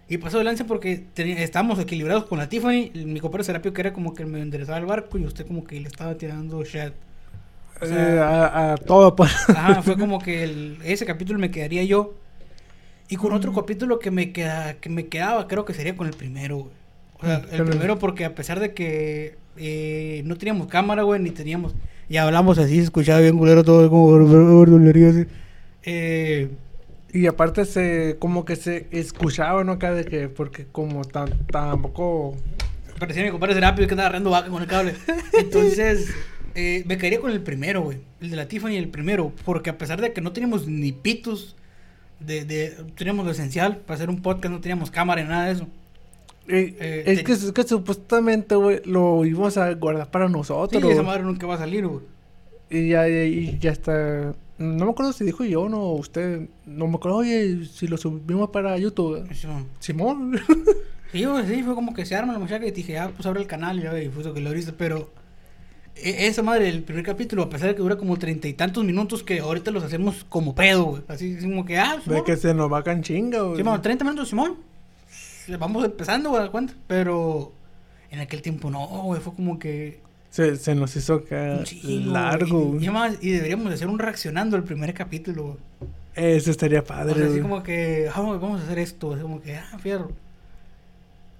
Y pasó de lanza porque estábamos equilibrados con la Tiffany. Mi compadre Serapio que era como que me enderezaba el barco y usted como que le estaba tirando shit. O sea, Eh, a, a todo, pues. Ajá, fue como que el- ese capítulo me quedaría yo. Y con otro capítulo que me queda, que me quedaba, creo que sería con el primero, güey. O sea, el Pero- primero porque a pesar de que eh, no teníamos cámara, güey, ni teníamos... Y hablamos así, escuchaba bien culero todo, como... así. Eh, Y aparte se como que se escuchaba, ¿no? Acá de que, porque como tan, tampoco... parecía mi compadre Serapio que andaba agarrando vaca con el cable. Entonces, eh, me quedaría con el primero, güey. El de la Tiffany, el primero. Porque a pesar de que no teníamos ni pitos, de, de, teníamos lo esencial para hacer un podcast, no teníamos cámara ni nada de eso. Eh, Eh, es, que, es que supuestamente, güey, lo íbamos a guardar para Sí, nosotros. esa madre nunca va a salir, güey. Y ya, y, ya está. No me acuerdo si dijo yo o no, usted. No me acuerdo, oye, si lo subimos para YouTube. Simón. Sí, güey, sí, fue como que se arma la muchacha y dije, ah, pues abre el canal y ya, y fue eso que lo abriste, pero esa madre, el primer capítulo, a pesar de que dura como treinta y tantos minutos, que ahorita los hacemos como pedo, güey. Así como que, ah, de que se nos va can chinga, güey. Simón, 30 minutos, Simón. Vamos empezando, güey, cuenta. Pero en aquel tiempo no, güey, fue como que se, se nos hizo acá largo. güey. Y, y deberíamos de hacer un reaccionando al primer capítulo, güey. Eso estaría O padre. sea, así como que, ah, güey, vamos a hacer esto, así como que, ah, fierro.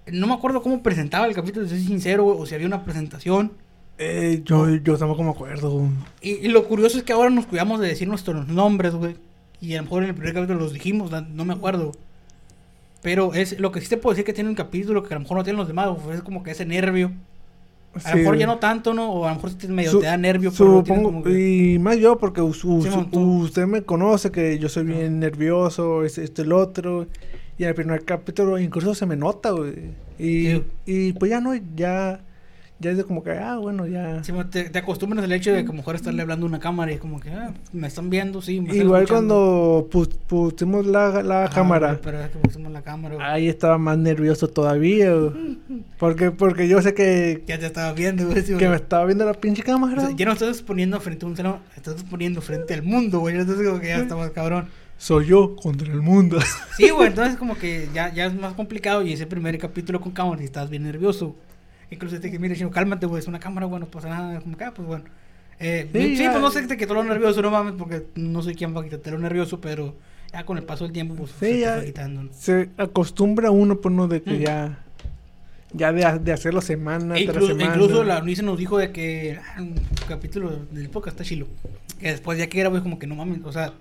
No me acuerdo cómo presentaba el capítulo, soy sincero, güey, o si había una presentación. Eh, yo, yo tampoco me acuerdo. Y, y lo curioso es que ahora nos cuidamos de decir nuestros nombres, güey. Y a lo mejor en el primer capítulo los dijimos, no me acuerdo. Pero es lo que sí te puedo decir que tiene un capítulo que a lo mejor no tienen los demás, güey, es como que ese nervio. A Sí, lo mejor ya no tanto, ¿no? O a lo mejor sí medio Su- te da nervio, pero Supongo, como que- y más yo, porque us- Simón, tú. usted me conoce que yo soy bien nervioso, es esto, el otro. Y en el primer capítulo incluso se me nota, güey. Y, Sí. y pues ya no, ya, ya es de como que, ah, bueno, ya. Sí, te, te acostumbras al hecho de que a lo mejor estarle hablando a una cámara y es como que, ah, me están viendo, sí, me Igual escuchando. cuando pu- pusimos la, la Ah, cámara, güey, Pero es que pusimos la cámara, güey. ahí estaba más nervioso todavía, güey. Porque, porque yo sé que, Ya te estaba viendo, güey. sí, que me estaba viendo la pinche O cámara. sea, ya no estás poniendo frente a un salón, estás poniendo frente al mundo, güey. Entonces como que ya está más cabrón. Soy yo contra el mundo. Sí, güey, entonces como que ya, ya es más complicado y ese primer capítulo con cámara y estás bien nervioso. Incluso te dije, mira, chino, cálmate, güey, es una cámara, güey, no pasa nada. Como que, ah, pues bueno. Eh, Sí, sí, pues no sé que te quitó lo nervioso, no mames, porque no soy quien va a quitarte lo nervioso, pero ya con el paso del tiempo, pues se Sí, te ya. fue quitando. ¿no? Se acostumbra uno, pues, no, de que Mm. ya. Ya de, de hacerlo semana E tras incluso, semana. incluso la Unice nos dijo de que ah, un capítulo del podcast está chilo. Que después ya que era, güey, como que no mames, o sea,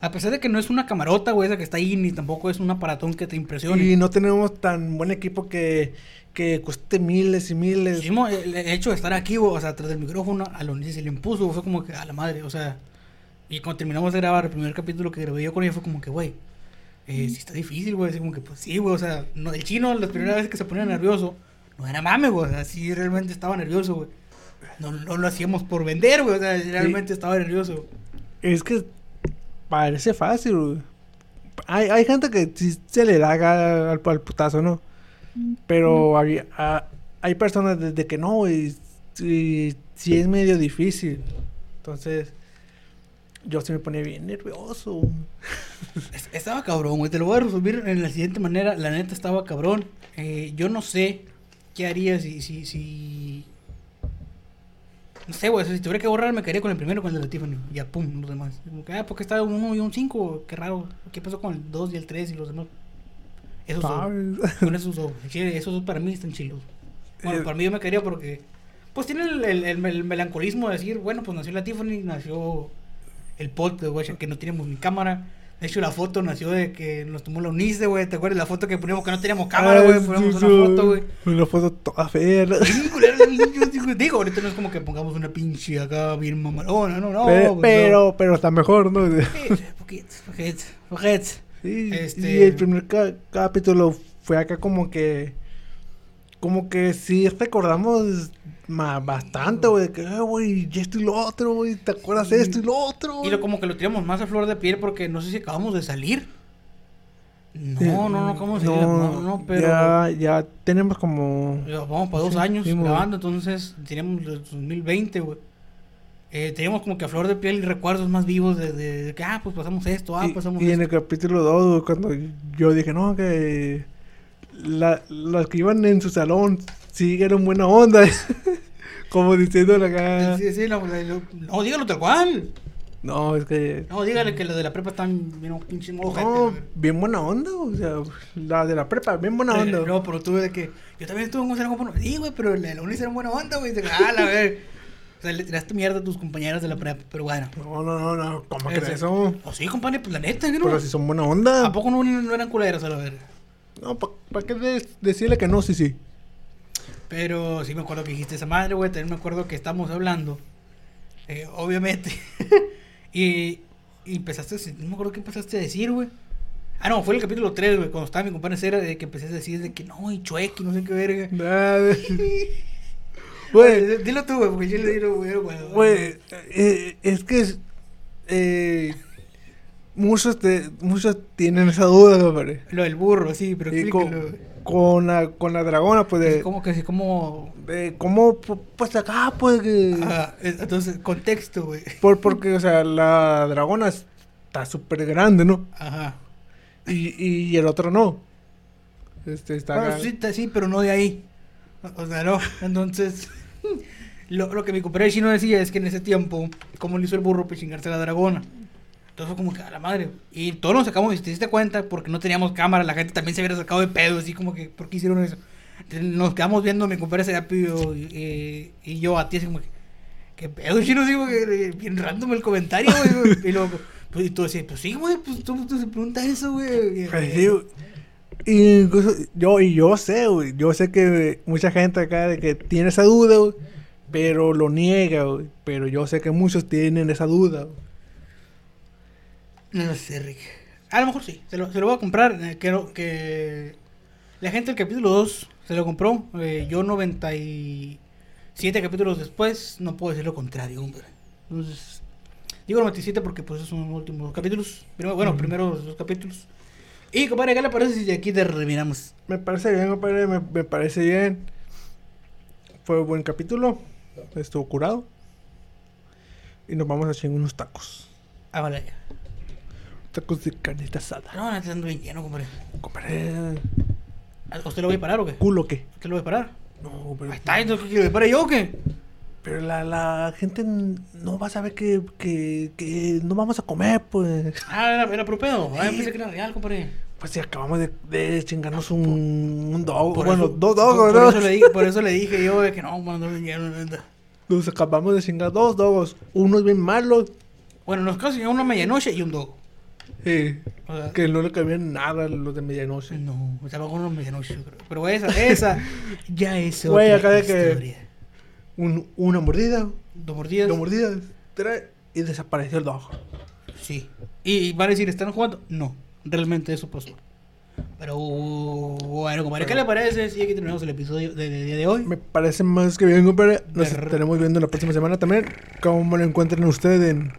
a pesar de que no es una camarota, güey, esa que está ahí, ni tampoco es un aparatón que te impresione. Y no tenemos tan buen equipo que, que cueste miles y miles. Hicimos el, hecho de estar aquí, o sea, atrás del micrófono, a Unice se le impuso, fue como que a la madre, o sea, y cuando terminamos de grabar el primer capítulo que grabé yo con ella, fue como que, güey, eh, sí está difícil, güey, así como que, pues sí, güey, o sea, no, el chino, las primeras veces que se ponía nervioso, no era mame, güey, o sea, sí realmente estaba nervioso, güey. No, no lo hacíamos por vender, güey, o sea, realmente estaba nervioso. Es que parece fácil, güey. Hay, hay gente que sí se le da al, al putazo, ¿no? Pero hay, a- hay personas desde que no. Sí, sí es medio difícil. Entonces, yo sí me ponía bien nervioso. Es- Estaba cabrón, güey. Te lo voy a resumir en la siguiente manera. La neta estaba cabrón. Eh, yo no sé qué haría si, si, si... No sé, güey. Si tuviera que borrar, me quedaría con el primero, con el de Tiffany. Ya, pum, los demás. Como que, ah, porque está un 1 y un 5. Qué raro. ¿Qué pasó con el 2 y el 3 y los demás? Esos. Con esos dos. Chile, Esos dos para mí están chilos. Bueno, Eh, para mí yo me quedaría porque... Pues tiene el, el, el- el melancolismo de decir, bueno, pues nació la Tiffany, nació el pot de güey, que no teníamos ni cámara. De hecho, la foto nació de que nos tomó la UNICE, güey. ¿Te acuerdas la foto que poníamos que no teníamos cámara, Ah, güey? sí, Poníamos una foto, güey. Una foto toda fea. digo, ahorita no es como que pongamos una pinche acá bien mamalona, no, no. Pues, no. pero, pero está mejor, ¿no? Poquito, poquito, poquito. Sí, Este- Y el primer ca- capítulo fue acá como que. Como que sí recordamos bastante, güey. Que, "Eh, güey, y esto y lo otro, güey. ¿Te acuerdas de esto y lo otro? Y güey?" lo como que lo tiramos más a flor de piel porque no sé si acabamos de salir. No, no, no, acabamos de salir. No, no, pero. Ya, ya tenemos como. Ya Vamos para dos Sí, años grabando, entonces teníamos el 2020, güey. Eh, teníamos como que a flor de piel recuerdos más vivos de, de- de que, ah, pues pasamos esto, ah, y, pasamos y en esto. el capítulo 2, cuando yo dije, no, que. La, las que iban en su salón sí eran buena onda. como diciéndole acá. Sí, sí, no, no, dígalo tal cual. No, es que. No, dígale que los de la prepa están bien pinche No, bien buena onda, o sea, la de la prepa, bien buena onda. Eh, No, pero tuve de que. Yo también estuve en Gonzalo Compono. Sí, güey, pero la, la UNICE era buena onda, güey. Ah, la ver. O sea, le tiraste mierda a tus compañeras de la prepa, pero bueno. No, no, no, no, ¿cómo Ese- crees eso? O sí, compadre, pues la neta, ¿no? Pero si son buena onda. ¿A poco no, no eran culeras a la verga? No, ¿para qué de- decirle que no? Sí, sí. Pero sí me acuerdo que dijiste esa madre, güey. También me acuerdo que estábamos hablando. eh, obviamente. y, y empezaste a decir- No me acuerdo qué empezaste a decir, güey. Ah, no, fue el capítulo 3, güey. Cuando estaba mi compadre Cera, de que empecé a decir de que no, y chueque, no sé qué verga. Nada. Güey, dilo tú, güey, porque yo le digo, güey, eh, es que es- eh, muchos, te- muchos tienen esa duda, compadre. Lo del burro, sí, pero explícalo. con, con la, con la dragona, pues, de, ¿Cómo que sí? ¿Cómo...? de cómo, pu- pues, acá, pues, que... Ajá, es- entonces, contexto, güey. Por, porque, o sea, la dragona está súper grande, ¿no? Ajá. Y, y el otro no. Este está Bueno, sí, ta- sí, pero no de ahí. O sea, no. Entonces, lo, lo que mi compadre chino decía es que en ese tiempo, como le hizo el burro para chingarse a la dragona. Entonces fue como que a la madre. Y todos nos sacamos, y te diste cuenta, porque no teníamos cámara, la gente también se hubiera sacado de pedo, así como que, ¿por qué hicieron eso? Entonces, nos quedamos viendo, mi compadre Serapio y, y, y yo a ti, así como que, ¿qué pedo, chino? Así como que, eh, bien random el comentario, güey. y luego, pues, y tú decías, pues sí, güey, pues tú, tú se pregunta eso, güey. Pues güey. Y incluso yo, y yo sé, güey. Yo sé que mucha gente acá de que tiene esa duda, güey. Pero lo niega, güey. Pero yo sé que muchos tienen esa duda. güey. No lo sé, Rick. A lo mejor sí. Se lo, se lo voy a comprar. eh, Creo que la gente del capítulo 2 se lo compró. eh, yo 97 capítulos después no puedo decir lo contrario, hombre. Entonces, digo 97 porque pues son los últimos capítulos. Primero, bueno, Ujú. primeros dos capítulos. Y compadre, ¿qué le parece si de aquí terminamos? Me parece bien, compadre. Me, me parece bien. Fue un buen capítulo. Estuvo curado. Y nos vamos a chingar unos tacos. Ah, vale. Tacos de carnita asada. No, no, ando bien lleno, compadre. Compadre. ¿A ¿Usted lo voy a parar o qué? ¿Culo qué? ¿Usted lo voy a parar? No, pero. Ahí está, entonces, ¿qué le pare yo o qué? Pero la, la gente no va a saber que, que, que no vamos a comer, pues. Ah, era, era pro pedo. Ah, Sí. pensé que era real, compadre. Pues si acabamos de, de chingarnos un, un dog. Por bueno, eso- dos por- dogos, por, ¿no? eso le dije, por eso le dije yo de que no, cuando. Nos acabamos de chingar dos dogos. Uno es bien malo. Bueno, nos casi una medianoche y un dogo. O sea, que no le cabían nada a los de medianoche. no, estaba con una medianoche. Pero esa, esa ya es otra Güey, acá de que-. Un, una mordida. Dos mordidas. Dos mordidas. Tres. Y desapareció el dog. Sí. Y van a decir, ¿están jugando? No, realmente eso pasó. Pero bueno, compadre, ¿qué le parece si aquí terminamos el episodio de, día de hoy? Me parece más que bien, compadre. Nos Perro. estaremos viendo la próxima semana también. ¿Cómo lo encuentran ustedes en.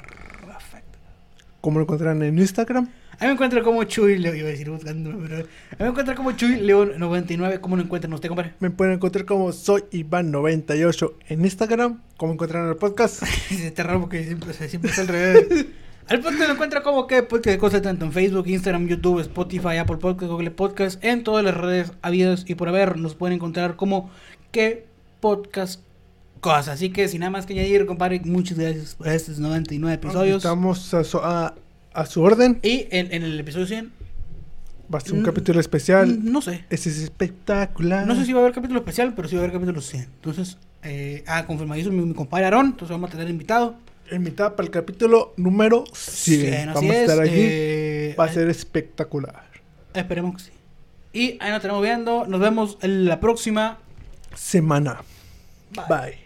¿Cómo lo encuentran en Instagram? A mí me encuentra como Chuy León, iba a decir buscando, pero a mí me encuentra como Chuy León 99. ¿Cómo lo encuentran usted, compadre? Me pueden encontrar como soy Iván98 en Instagram. ¿Cómo encuentran el podcast? Está raro porque siempre, siempre está al revés. Al podcast lo encuentra como que podcast de cosas tanto en Facebook, Instagram, YouTube, Spotify, Apple Podcast, Google Podcast, en todas las redes habidas y por haber. Nos pueden encontrar como que podcast cosas. Así que sin nada más que añadir, compadre, muchas gracias por estos 99 episodios. Estamos a- a su orden. Y en, en el episodio 100, Va a ser un Mm, capítulo especial. mm, no sé. Ese es espectacular. No sé si va a haber capítulo especial, pero sí va a haber capítulo 100. Entonces, eh, ah, confirmadísimo mi, mi compadre Aarón. Entonces vamos a tener invitado. Invitada para el capítulo número 100. 100, así Vamos a estar es, allí. eh, Va a ser espectacular. Esperemos que sí. Y ahí nos estaremos viendo. Nos vemos en la próxima. Semana. Bye. Bye.